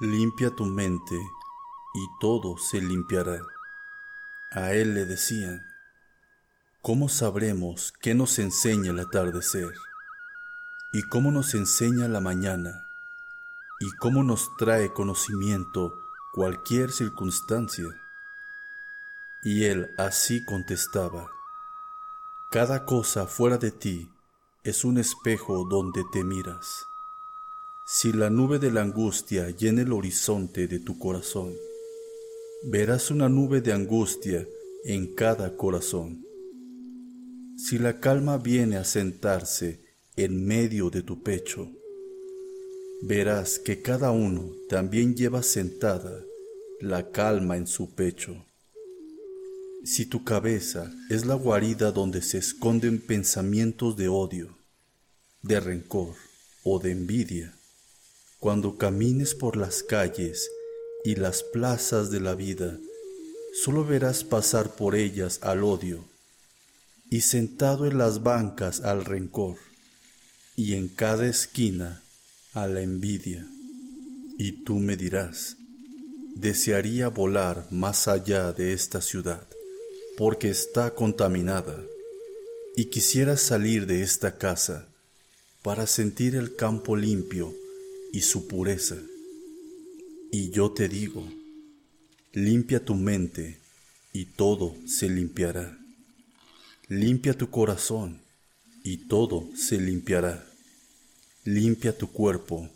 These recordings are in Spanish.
Limpia tu mente y todo se limpiará. A él le decían, ¿cómo sabremos qué nos enseña el atardecer? ¿Y cómo nos enseña la mañana? ¿Y cómo nos trae conocimiento cualquier circunstancia? Y él así contestaba, Cada cosa fuera de ti es un espejo donde te miras. Si la nube de la angustia llena el horizonte de tu corazón, verás una nube de angustia en cada corazón. Si la calma viene a sentarse en medio de tu pecho, verás que cada uno también lleva sentada la calma en su pecho. Si tu cabeza es la guarida donde se esconden pensamientos de odio, de rencor o de envidia, cuando camines por las calles y las plazas de la vida, solo verás pasar por ellas al odio, y sentado en las bancas al rencor, y en cada esquina a la envidia. Y tú me dirás, desearía volar más allá de esta ciudad, porque está contaminada, y quisiera salir de esta casa para sentir el campo limpio y su pureza. Y yo te digo, limpia tu mente y todo se limpiará. Limpia tu corazón y todo se limpiará. Limpia tu cuerpo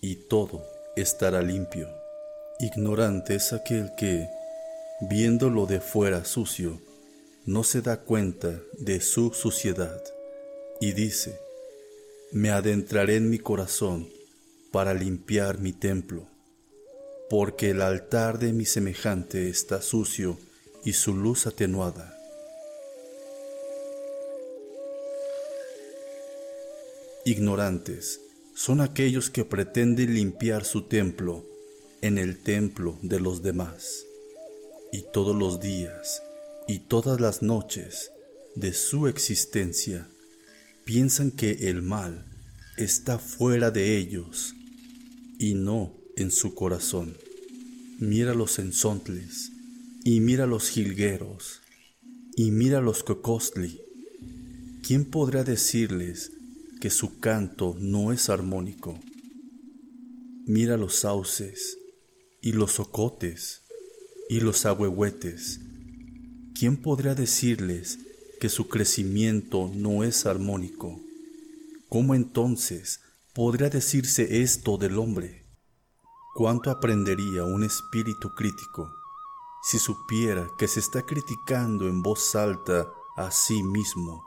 y todo estará limpio. Ignorante es aquel que, viéndolo de fuera sucio, no se da cuenta de su suciedad y dice, me adentraré en mi corazón para limpiar mi templo, porque el altar de mi semejante está sucio y su luz atenuada. Ignorantes son aquellos que pretenden limpiar su templo en el templo de los demás, y todos los días y todas las noches de su existencia piensan que el mal está fuera de ellos y no en su corazón. Mira los ensontles, y mira los jilgueros, y mira los cocostli. ¿Quién podrá decirles que su canto no es armónico? Mira los sauces, y los socotes, y los ahuehuetes. ¿Quién podrá decirles que su crecimiento no es armónico? ¿Cómo entonces podría decirse esto del hombre? ¿Cuánto aprendería un espíritu crítico si supiera que se está criticando en voz alta a sí mismo?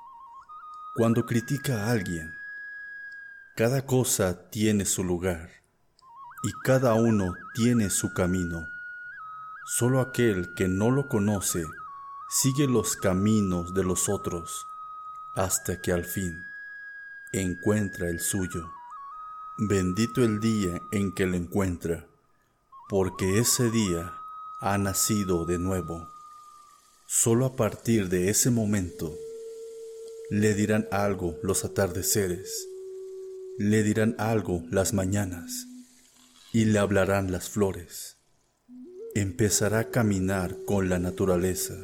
Cuando critica a alguien, cada cosa tiene su lugar y cada uno tiene su camino. Solo aquel que no lo conoce sigue los caminos de los otros hasta que al fin encuentra el suyo. Bendito el día en que lo encuentra, porque ese día ha nacido de nuevo. Solo a partir de ese momento le dirán algo los atardeceres, le dirán algo las mañanas y le hablarán las flores. Empezará a caminar con la naturaleza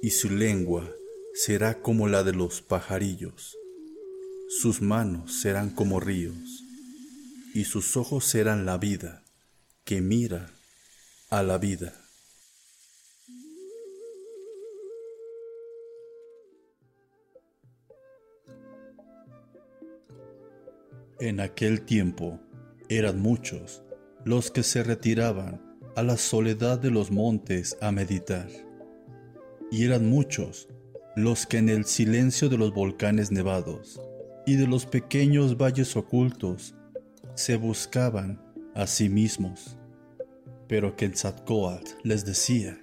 y su lengua será como la de los pajarillos. Sus manos serán como ríos y sus ojos serán la vida que mira a la vida. En aquel tiempo eran muchos los que se retiraban a la soledad de los montes a meditar, y eran muchos los que en el silencio de los volcanes nevados y de los pequeños valles ocultos se buscaban a sí mismos. Pero Quetzalcoatl les decía,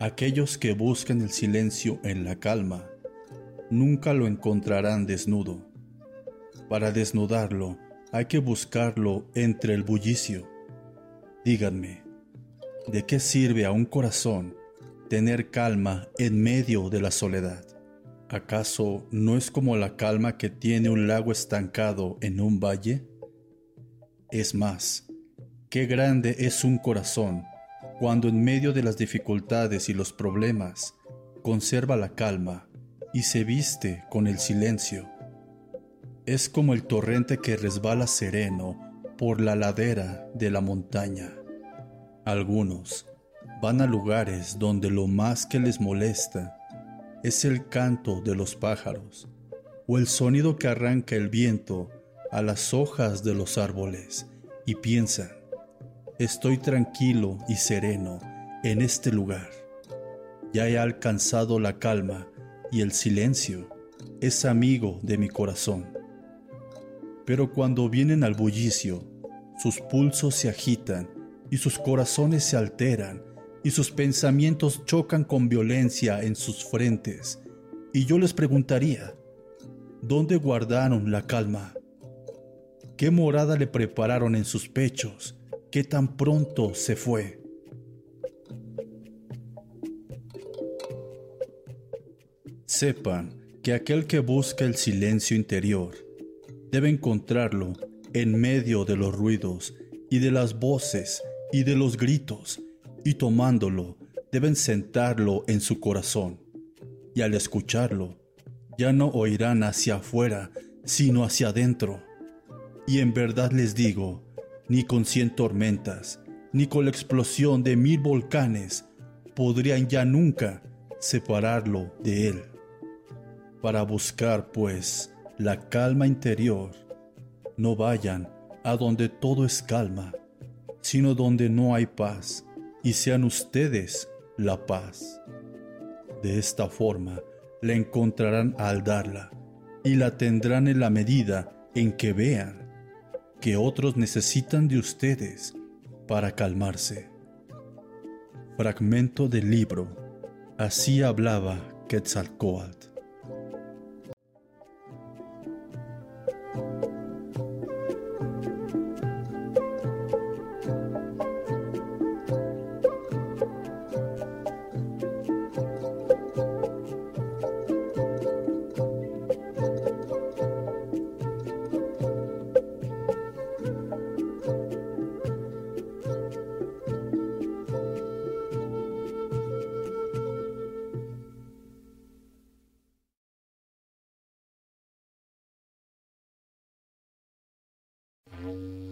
aquellos que buscan el silencio en la calma, nunca lo encontrarán desnudo. Para desnudarlo hay que buscarlo entre el bullicio. Díganme, ¿de qué sirve a un corazón tener calma en medio de la soledad? ¿Acaso no es como la calma que tiene un lago estancado en un valle? Es más, Qué grande es un corazón cuando en medio de las dificultades y los problemas conserva la calma y se viste con el silencio. Es como el torrente que resbala sereno por la ladera de la montaña. Algunos van a lugares donde lo más que les molesta es el canto de los pájaros o el sonido que arranca el viento a las hojas de los árboles y piensan, Estoy tranquilo y sereno en este lugar. Ya he alcanzado la calma y el silencio es amigo de mi corazón. Pero cuando vienen al bullicio, sus pulsos se agitan y sus corazones se alteran y sus pensamientos chocan con violencia en sus frentes. Y yo les preguntaría, ¿dónde guardaron la calma? ¿Qué morada le prepararon en sus pechos? que tan pronto se fue. Sepan que aquel que busca el silencio interior debe encontrarlo en medio de los ruidos y de las voces y de los gritos, y tomándolo deben sentarlo en su corazón, y al escucharlo ya no oirán hacia afuera, sino hacia adentro. Y en verdad les digo ni con cien tormentas, ni con la explosión de mil volcanes podrían ya nunca separarlo de él. Para buscar, pues, la calma interior, no vayan a donde todo es calma, sino donde no hay paz, y sean ustedes la paz. De esta forma la encontrarán al darla, y la tendrán en la medida en que vean que otros necesitan de ustedes para calmarse. Fragmento del libro Así hablaba Quetzalcoatl. Bye.